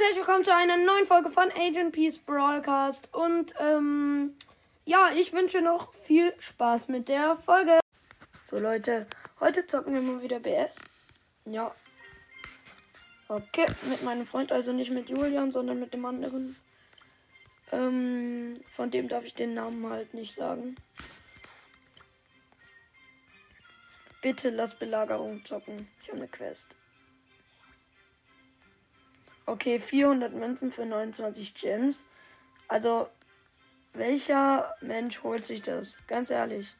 Und herzlich willkommen zu einer neuen Folge von Agent Peace Broadcast. Und ähm, ja, ich wünsche noch viel Spaß mit der Folge. So Leute, heute zocken wir mal wieder BS. Ja. Okay, mit meinem Freund, also nicht mit Julian, sondern mit dem anderen. Ähm, von dem darf ich den Namen halt nicht sagen. Bitte lass Belagerung zocken. Ich habe eine Quest. Okay, 400 Münzen für 29 Gems. Also, welcher Mensch holt sich das? Ganz ehrlich.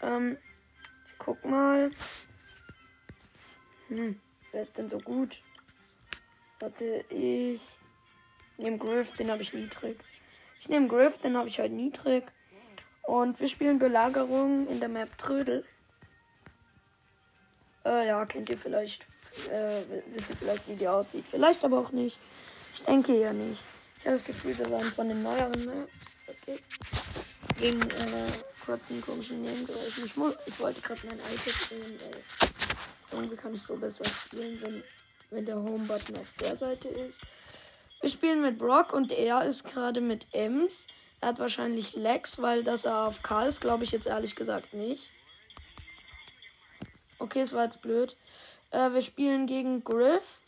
Ähm, ich guck mal. Hm, wer ist denn so gut? Warte, ich nehme Griff, den habe ich niedrig. Ich nehme Griff, den habe ich halt niedrig. Und wir spielen Belagerung in der Map Trödel. Äh, ja, kennt ihr vielleicht. Äh, wisst ihr vielleicht, wie die aussieht. Vielleicht aber auch nicht. Ich denke ja nicht. Ich habe das Gefühl, das ist eine von den neueren Maps. Okay. Gegen äh, kurzen komischen Nebengeräuschen. Ich, ich wollte gerade mein iPad spielen, weil irgendwie kann ich so besser spielen, wenn, wenn der Home-Button auf der Seite ist. Wir spielen mit Brock und er ist gerade mit Ems. Er hat wahrscheinlich Lex, weil das er auf K ist, glaube ich jetzt ehrlich gesagt nicht. Okay, es war jetzt blöd. Äh, wir spielen gegen Griff.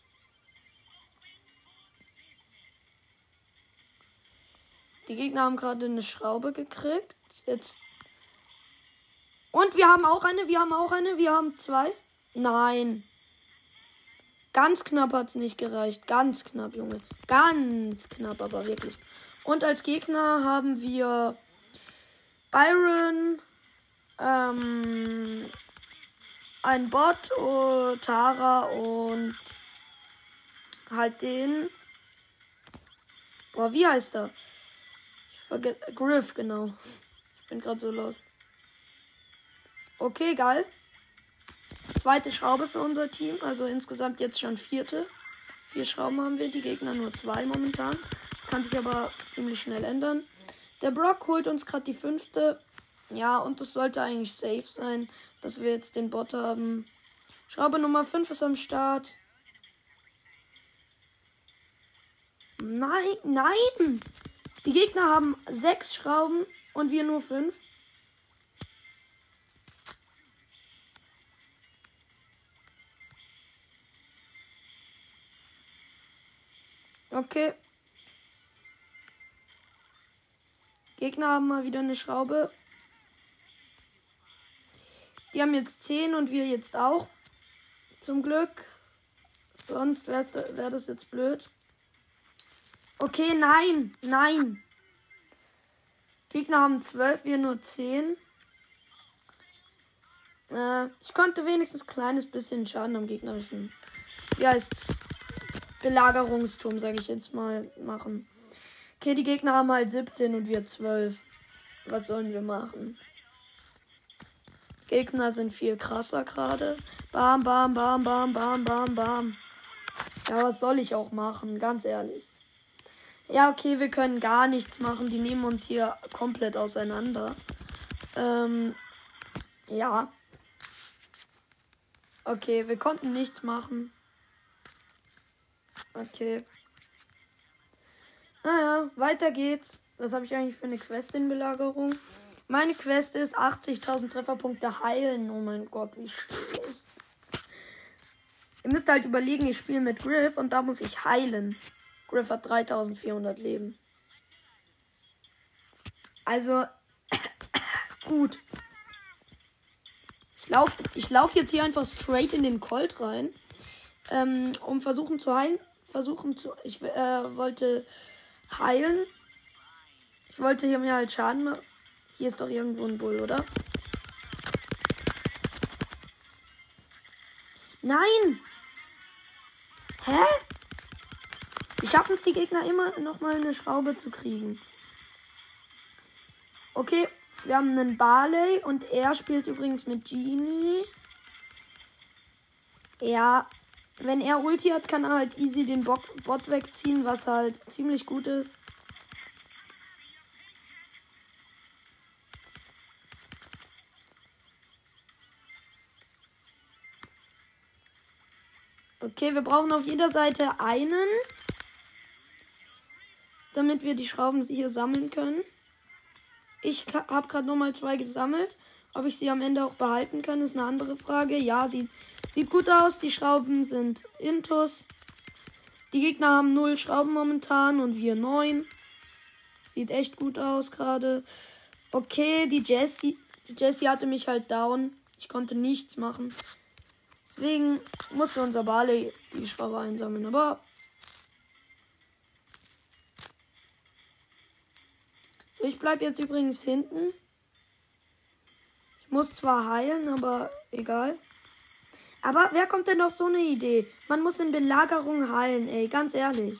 Die Gegner haben gerade eine Schraube gekriegt. Jetzt. Und wir haben auch eine, wir haben auch eine, wir haben zwei. Nein. Ganz knapp hat es nicht gereicht. Ganz knapp, Junge. Ganz knapp, aber wirklich. Und als Gegner haben wir Byron, ähm, ein Bot, oh, Tara und halt den. Boah, wie heißt er? Ich vergesse. Griff, genau. Ich bin gerade so lost. Okay, geil. Zweite Schraube für unser Team. Also insgesamt jetzt schon vierte. Vier Schrauben haben wir, die Gegner nur zwei momentan. Das kann sich aber ziemlich schnell ändern. Der Brock holt uns gerade die fünfte. Ja, und es sollte eigentlich safe sein dass wir jetzt den Bot haben. Schraube Nummer 5 ist am Start. Nein, nein! Die Gegner haben sechs Schrauben und wir nur fünf. Okay. Gegner haben mal wieder eine Schraube. Die haben jetzt 10 und wir jetzt auch. Zum Glück. Sonst wäre wär das jetzt blöd. Okay, nein, nein. Gegner haben 12, wir nur 10. Äh, ich konnte wenigstens ein kleines bisschen Schaden am gegnerischen. Wie heißt's? Belagerungsturm, sage ich jetzt mal, machen. Okay, die Gegner haben halt 17 und wir 12. Was sollen wir machen? Gegner sind viel krasser gerade. Bam, bam, bam, bam, bam, bam, bam. Ja, was soll ich auch machen? Ganz ehrlich. Ja, okay, wir können gar nichts machen. Die nehmen uns hier komplett auseinander. Ähm, ja. Okay, wir konnten nichts machen. Okay. Naja, weiter geht's. Was habe ich eigentlich für eine Quest in Belagerung? Meine Quest ist 80.000 Trefferpunkte heilen. Oh mein Gott, wie schlecht. Ihr müsst halt überlegen, ich spiele mit Griff und da muss ich heilen. Griff hat 3400 Leben. Also, gut. Ich laufe ich lauf jetzt hier einfach straight in den Colt rein. Ähm, um versuchen zu heilen. Versuchen zu. Ich äh, wollte heilen. Ich wollte hier mir halt Schaden machen. Hier ist doch irgendwo ein Bull, oder? Nein! Hä? Wie schaffen es die Gegner immer noch mal eine Schraube zu kriegen? Okay, wir haben einen Barley und er spielt übrigens mit Genie. Ja, wenn er Ulti hat, kann er halt easy den Bot wegziehen, was halt ziemlich gut ist. Okay, wir brauchen auf jeder Seite einen, damit wir die Schrauben hier sammeln können. Ich habe gerade nochmal zwei gesammelt. Ob ich sie am Ende auch behalten kann, ist eine andere Frage. Ja, sie sieht gut aus. Die Schrauben sind Intus. Die Gegner haben null Schrauben momentan und wir neun. Sieht echt gut aus gerade. Okay, die Jessie, die Jessie hatte mich halt down. Ich konnte nichts machen. Deswegen musste unser Barley die Schraube einsammeln. Aber so, ich bleibe jetzt übrigens hinten. Ich muss zwar heilen, aber egal. Aber wer kommt denn auf so eine Idee? Man muss in Belagerung heilen, ey, ganz ehrlich.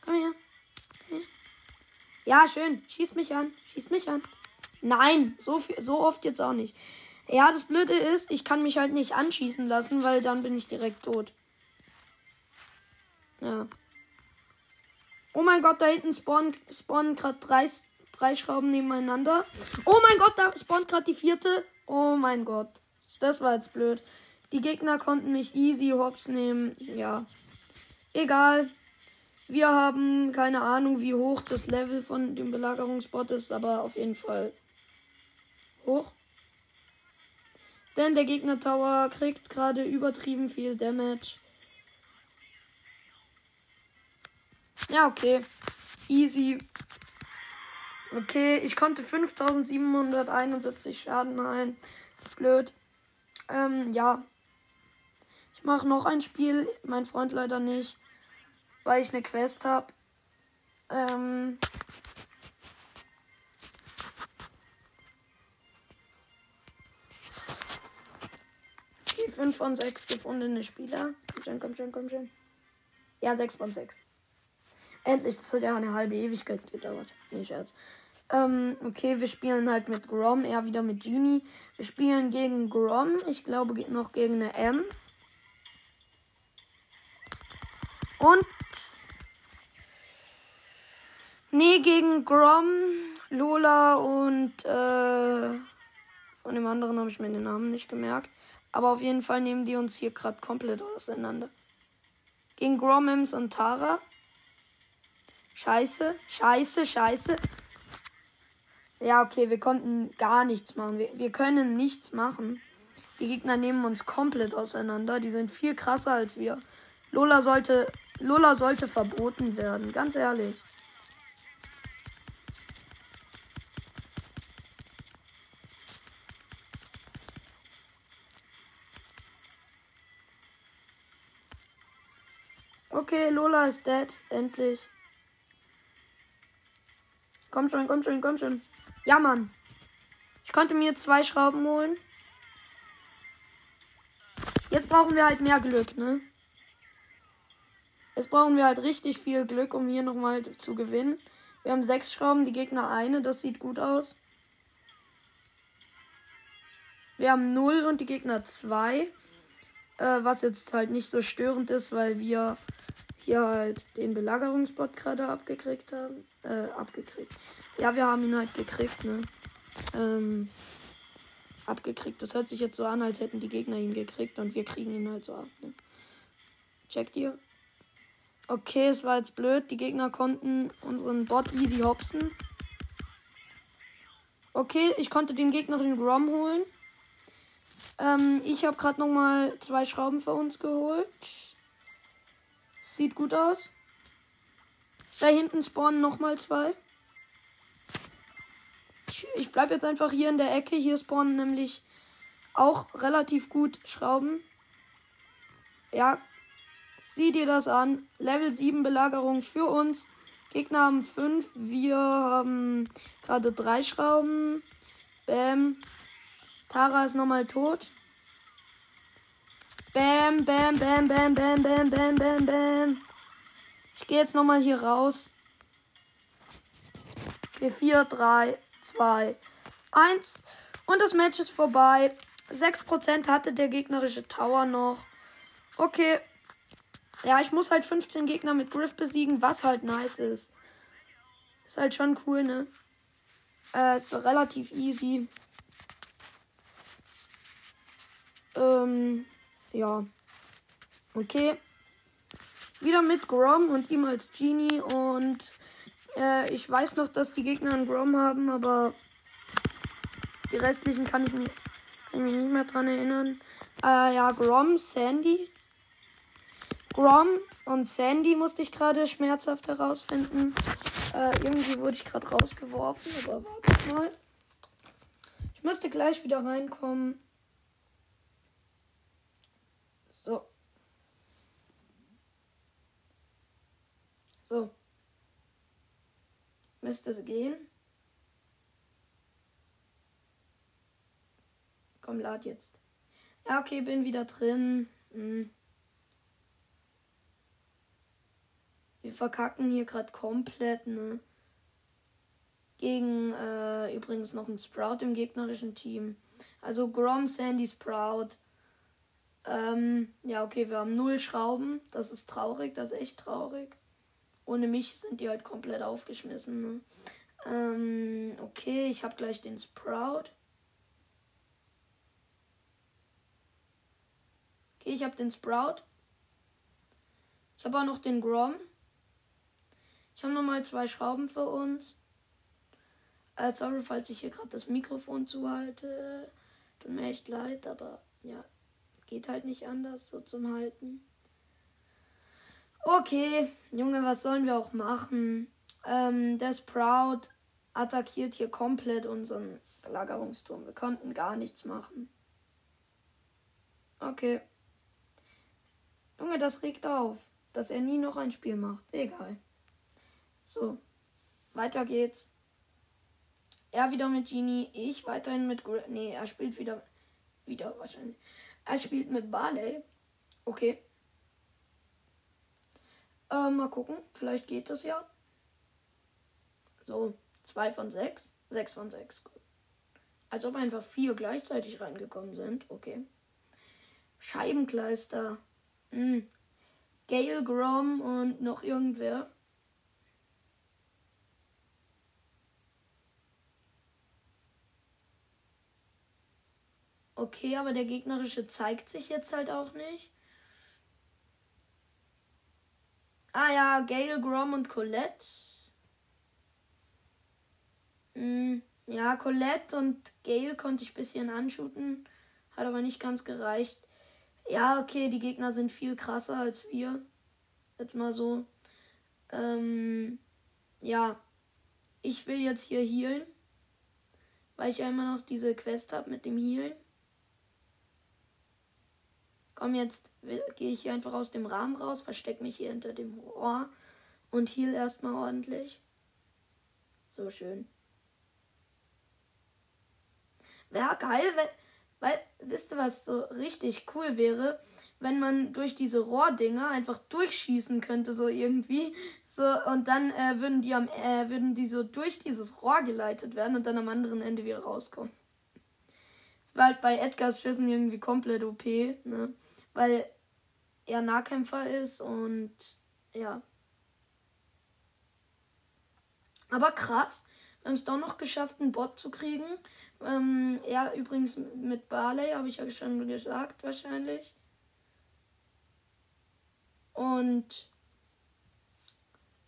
Komm her. Komm her. Ja, schön. Schieß mich an. Schieß mich an. Nein, so, viel, so oft jetzt auch nicht. Ja, das Blöde ist, ich kann mich halt nicht anschießen lassen, weil dann bin ich direkt tot. Ja. Oh mein Gott, da hinten spawnen, spawnen gerade drei, drei Schrauben nebeneinander. Oh mein Gott, da spawnt gerade die vierte. Oh mein Gott. Das war jetzt blöd. Die Gegner konnten mich easy hops nehmen. Ja. Egal. Wir haben keine Ahnung, wie hoch das Level von dem Belagerungsbot ist, aber auf jeden Fall hoch. Denn der Gegner Tower kriegt gerade übertrieben viel Damage. Ja, okay. Easy. Okay, ich konnte 5771 Schaden heilen. ist blöd. Ähm, ja. Ich mache noch ein Spiel. Mein Freund leider nicht. Weil ich eine Quest habe. Ähm. 5 von 6 gefundene Spieler. Komm schon, komm schon, komm schon. Ja, 6 von 6. Endlich, das hat ja eine halbe Ewigkeit gedauert. Nee, Scherz. Ähm, okay, wir spielen halt mit Grom, er wieder mit Genie. Wir spielen gegen Grom, ich glaube noch gegen eine Ems. Und. Nee, gegen Grom, Lola und äh, von dem anderen habe ich mir den Namen nicht gemerkt. Aber auf jeden Fall nehmen die uns hier gerade komplett auseinander. Gegen Grom, Ems und Tara. Scheiße, scheiße, scheiße. Ja, okay, wir konnten gar nichts machen. Wir, wir können nichts machen. Die Gegner nehmen uns komplett auseinander. Die sind viel krasser als wir. Lola sollte, Lola sollte verboten werden, ganz ehrlich. Okay, Lola ist dead, endlich. Komm schon, komm schon, komm schon. Ja, Mann. Ich konnte mir zwei Schrauben holen. Jetzt brauchen wir halt mehr Glück, ne? Jetzt brauchen wir halt richtig viel Glück, um hier nochmal zu gewinnen. Wir haben sechs Schrauben, die Gegner eine. Das sieht gut aus. Wir haben null und die Gegner zwei. Äh, was jetzt halt nicht so störend ist, weil wir hier halt den Belagerungsbot gerade abgekriegt haben. Äh, abgekriegt. Ja, wir haben ihn halt gekriegt, ne? Ähm, abgekriegt. Das hört sich jetzt so an, als hätten die Gegner ihn gekriegt und wir kriegen ihn halt so ab, ne? Checkt ihr? Okay, es war jetzt blöd. Die Gegner konnten unseren Bot easy hopsen. Okay, ich konnte den gegnerischen Grom holen. Ähm, ich habe gerade noch mal zwei Schrauben für uns geholt. Sieht gut aus. Da hinten spawnen noch mal zwei. Ich, bleibe jetzt einfach hier in der Ecke. Hier spawnen nämlich auch relativ gut Schrauben. Ja, sieh dir das an. Level 7 Belagerung für uns. Gegner haben 5. Wir haben gerade drei Schrauben. Bam. Tara ist nochmal tot. Bam, bam, bam, bam, bam, bam, bam, bam, bam. Ich gehe jetzt nochmal hier raus. Okay, 4, 3, 2, 1. Und das Match ist vorbei. 6% hatte der gegnerische Tower noch. Okay. Ja, ich muss halt 15 Gegner mit Griff besiegen, was halt nice ist. Ist halt schon cool, ne? Äh, ist relativ easy. Ähm, ja. Okay. Wieder mit Grom und ihm als Genie. Und äh, ich weiß noch, dass die Gegner einen Grom haben, aber die restlichen kann ich, nicht, kann ich mich nicht mehr dran erinnern. Äh, ja, Grom, Sandy. Grom und Sandy musste ich gerade schmerzhaft herausfinden. Äh, irgendwie wurde ich gerade rausgeworfen, aber warte mal. Ich müsste gleich wieder reinkommen. So. So. Müsste es gehen. Komm, lad jetzt. Ja, okay, bin wieder drin. Hm. Wir verkacken hier gerade komplett, ne? Gegen äh, übrigens noch ein Sprout im gegnerischen Team. Also Grom, Sandy, Sprout. Ähm, ja, okay, wir haben null Schrauben. Das ist traurig, das ist echt traurig. Ohne mich sind die halt komplett aufgeschmissen. Ne? Ähm, okay, ich habe gleich den Sprout. Okay, ich habe den Sprout. Ich habe auch noch den Grom. Ich habe nochmal zwei Schrauben für uns. Äh, sorry, falls ich hier gerade das Mikrofon zuhalte. Tut mir echt leid, aber ja, geht halt nicht anders so zum Halten. Okay, Junge, was sollen wir auch machen? Ähm, der Sprout attackiert hier komplett unseren Belagerungsturm. Wir konnten gar nichts machen. Okay. Junge, das regt auf, dass er nie noch ein Spiel macht. Egal. So, weiter geht's. Er wieder mit Genie, ich weiterhin mit. Gr nee, er spielt wieder. Wieder wahrscheinlich. Er spielt mit Barley. Okay. Äh, mal gucken. Vielleicht geht das ja. So, zwei von sechs. Sechs von sechs. Als ob einfach vier gleichzeitig reingekommen sind. Okay. Scheibenkleister. Hm. Gale Grom und noch irgendwer. Okay, aber der gegnerische zeigt sich jetzt halt auch nicht. Ah ja, Gale, Grom und Colette. Hm, ja, Colette und Gale konnte ich ein bisschen anschuten. Hat aber nicht ganz gereicht. Ja, okay, die Gegner sind viel krasser als wir. Jetzt mal so. Ähm, ja. Ich will jetzt hier healen. Weil ich ja immer noch diese Quest habe mit dem Healen. Komm, jetzt gehe ich hier einfach aus dem Rahmen raus, verstecke mich hier hinter dem Rohr und heal erstmal ordentlich. So schön. Wäre geil, weil, weil, wisst ihr, was so richtig cool wäre? Wenn man durch diese Rohrdinger einfach durchschießen könnte, so irgendwie. So, und dann äh, würden die am, äh, würden die so durch dieses Rohr geleitet werden und dann am anderen Ende wieder rauskommen. War halt bei Edgars Schüssen irgendwie komplett OP, ne? weil er Nahkämpfer ist und ja. Aber krass, wir haben es doch noch geschafft, einen Bot zu kriegen. Ähm, ja, übrigens mit Barley, habe ich ja schon gesagt, wahrscheinlich. Und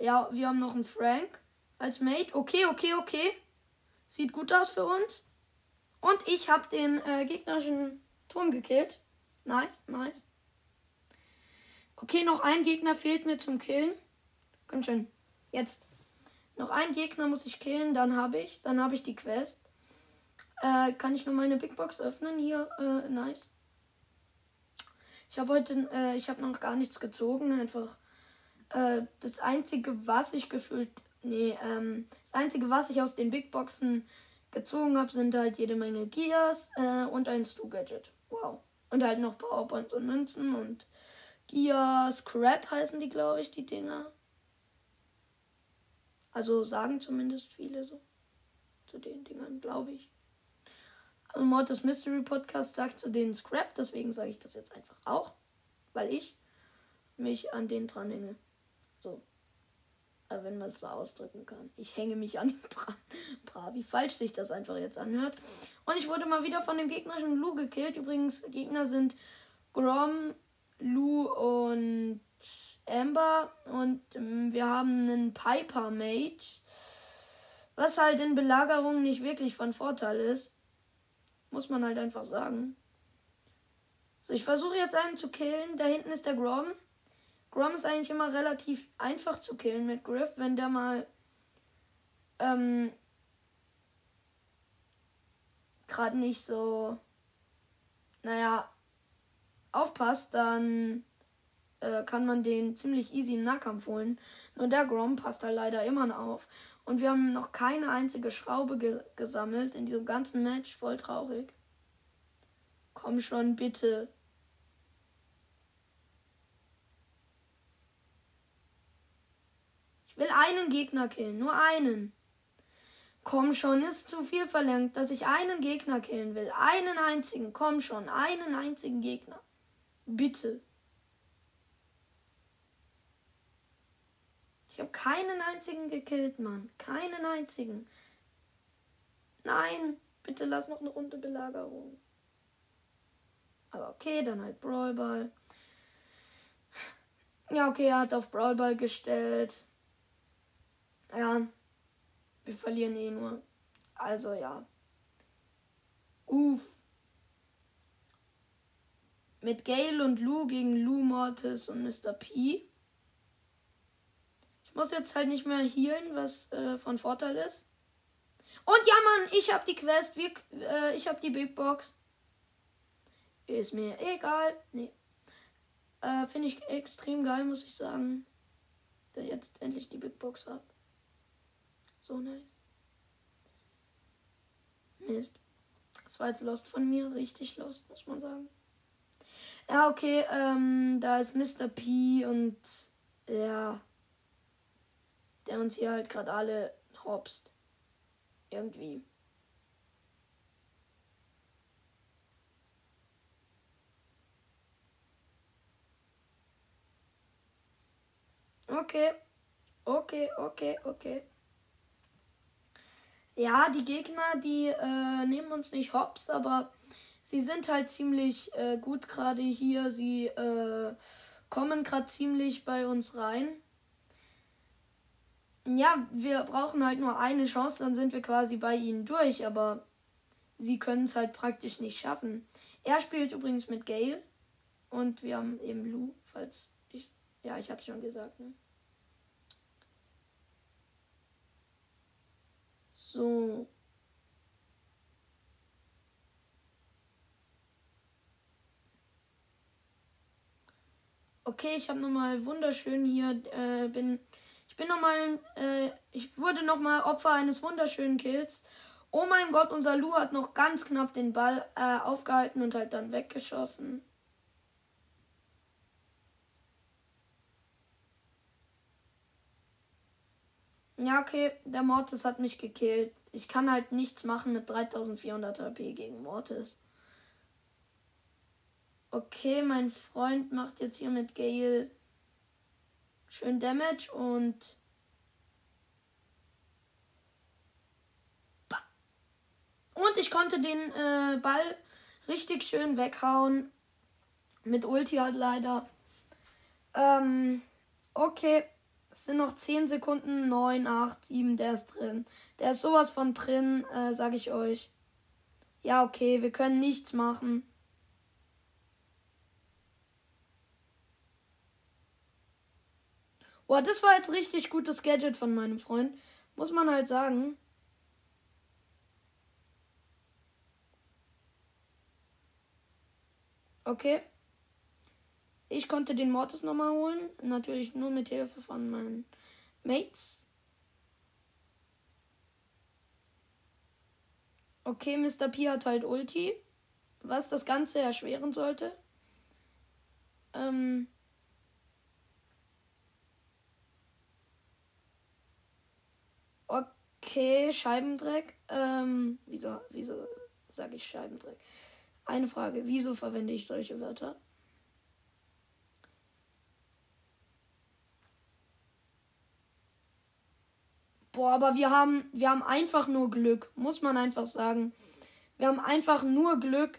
ja, wir haben noch einen Frank als Mate. Okay, okay, okay. Sieht gut aus für uns. Und ich habe den äh, gegnerischen Turm gekillt. Nice, nice. Okay, noch ein Gegner fehlt mir zum Killen. Komm schon. Jetzt. Noch ein Gegner muss ich killen, dann habe ich Dann habe ich die Quest. Äh, kann ich noch meine Big Box öffnen? Hier, äh, nice. Ich habe heute, äh, ich habe noch gar nichts gezogen. Einfach äh, das einzige, was ich gefühlt, nee, ähm, das einzige, was ich aus den Big Boxen gezogen habe, sind halt jede Menge Gears äh, und ein Stu-Gadget. Wow. Und halt noch Powerpoints und Münzen und Gear Scrap heißen die, glaube ich, die Dinger. Also sagen zumindest viele so. Zu den Dingern, glaube ich. Also Mortis Mystery Podcast sagt zu denen Scrap, deswegen sage ich das jetzt einfach auch. Weil ich mich an den dran hänge. So. Aber wenn man es so ausdrücken kann. Ich hänge mich an ihm dran. Bra, wie falsch sich das einfach jetzt anhört. Und ich wurde mal wieder von dem gegnerischen Lu gekillt. Übrigens, Gegner sind Grom, Lou und Amber. Und ähm, wir haben einen Piper Mage. Was halt in Belagerung nicht wirklich von Vorteil ist. Muss man halt einfach sagen. So, ich versuche jetzt einen zu killen. Da hinten ist der Grom. Grom ist eigentlich immer relativ einfach zu killen mit Griff, wenn der mal ähm, gerade nicht so, naja, aufpasst, dann äh, kann man den ziemlich easy im Nahkampf holen. Nur der Grom passt halt leider immer auf. Und wir haben noch keine einzige Schraube ge gesammelt in diesem ganzen Match. Voll traurig. Komm schon, bitte. Ich will einen Gegner killen. Nur einen. Komm schon, ist zu viel verlangt, dass ich einen Gegner killen will. Einen einzigen. Komm schon, einen einzigen Gegner. Bitte. Ich habe keinen einzigen gekillt, Mann. Keinen einzigen. Nein, bitte lass noch eine Runde Belagerung. Aber okay, dann halt Brawlball. Ja, okay, er hat auf Brawlball gestellt. Ja, wir verlieren eh nur. Also ja. Uff. Mit Gale und Lou gegen Lou Mortis und Mr. P muss jetzt halt nicht mehr healen, was äh, von Vorteil ist. Und ja, Mann, ich hab die Quest. Wir, äh, ich hab die Big Box. Ist mir egal. Nee. Äh, Finde ich extrem geil, muss ich sagen. Ich jetzt endlich die Big Box hab. So nice. Mist. Das war jetzt Lost von mir. Richtig Lost, muss man sagen. Ja, okay. Ähm, da ist Mr. P und ja der uns hier halt gerade alle hopst. Irgendwie. Okay. Okay, okay, okay. Ja, die Gegner, die äh, nehmen uns nicht hops, aber sie sind halt ziemlich äh, gut gerade hier. Sie äh, kommen gerade ziemlich bei uns rein. Ja, wir brauchen halt nur eine Chance, dann sind wir quasi bei ihnen durch, aber sie können es halt praktisch nicht schaffen. Er spielt übrigens mit Gale und wir haben eben Lou, falls ich. Ja, ich hab's schon gesagt, ne? So. Okay, ich habe nochmal wunderschön hier, äh, bin ich bin nochmal, äh, ich wurde nochmal Opfer eines wunderschönen Kills. Oh mein Gott, unser Lu hat noch ganz knapp den Ball äh, aufgehalten und halt dann weggeschossen. Ja, okay, der Mortis hat mich gekillt. Ich kann halt nichts machen mit 3400 HP gegen Mortis. Okay, mein Freund macht jetzt hier mit Gale Schön Damage und. Und ich konnte den äh, Ball richtig schön weghauen. Mit Ulti halt leider. Ähm, okay. Es sind noch 10 Sekunden. 9, 8, 7. Der ist drin. Der ist sowas von drin, äh, sag ich euch. Ja, okay. Wir können nichts machen. Boah, das war jetzt richtig gutes Gadget von meinem Freund. Muss man halt sagen. Okay. Ich konnte den Mortis nochmal holen. Natürlich nur mit Hilfe von meinen Mates. Okay, Mr. P hat halt Ulti. Was das Ganze erschweren sollte. Ähm. Okay, Scheibendreck. Ähm, wieso, wieso sage ich Scheibendreck? Eine Frage, wieso verwende ich solche Wörter? Boah, aber wir haben, wir haben einfach nur Glück, muss man einfach sagen. Wir haben einfach nur Glück.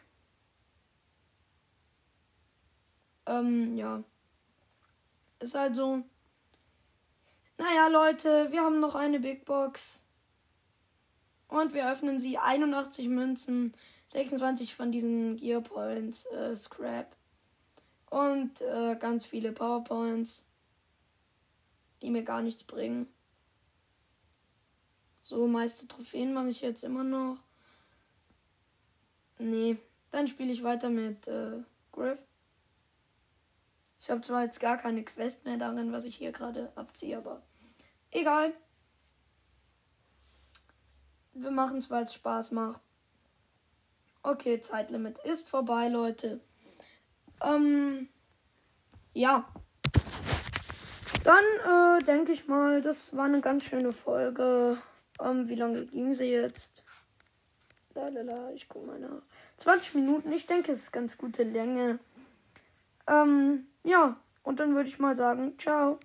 Ähm, ja. Ist halt so. Naja, Leute, wir haben noch eine Big Box. Und wir öffnen sie. 81 Münzen, 26 von diesen Gear Points, äh, Scrap. Und äh, ganz viele Powerpoints, die mir gar nichts bringen. So, meiste Trophäen mache ich jetzt immer noch. Nee, dann spiele ich weiter mit äh, Griff. Ich habe zwar jetzt gar keine Quest mehr darin, was ich hier gerade abziehe, aber egal. Wir machen es, weil es Spaß macht. Okay, Zeitlimit ist vorbei, Leute. Ähm, ja. Dann äh, denke ich mal, das war eine ganz schöne Folge. Ähm, wie lange ging sie jetzt? Lalala, ich gucke mal nach. 20 Minuten, ich denke, es ist ganz gute Länge. Ähm, ja, und dann würde ich mal sagen, ciao.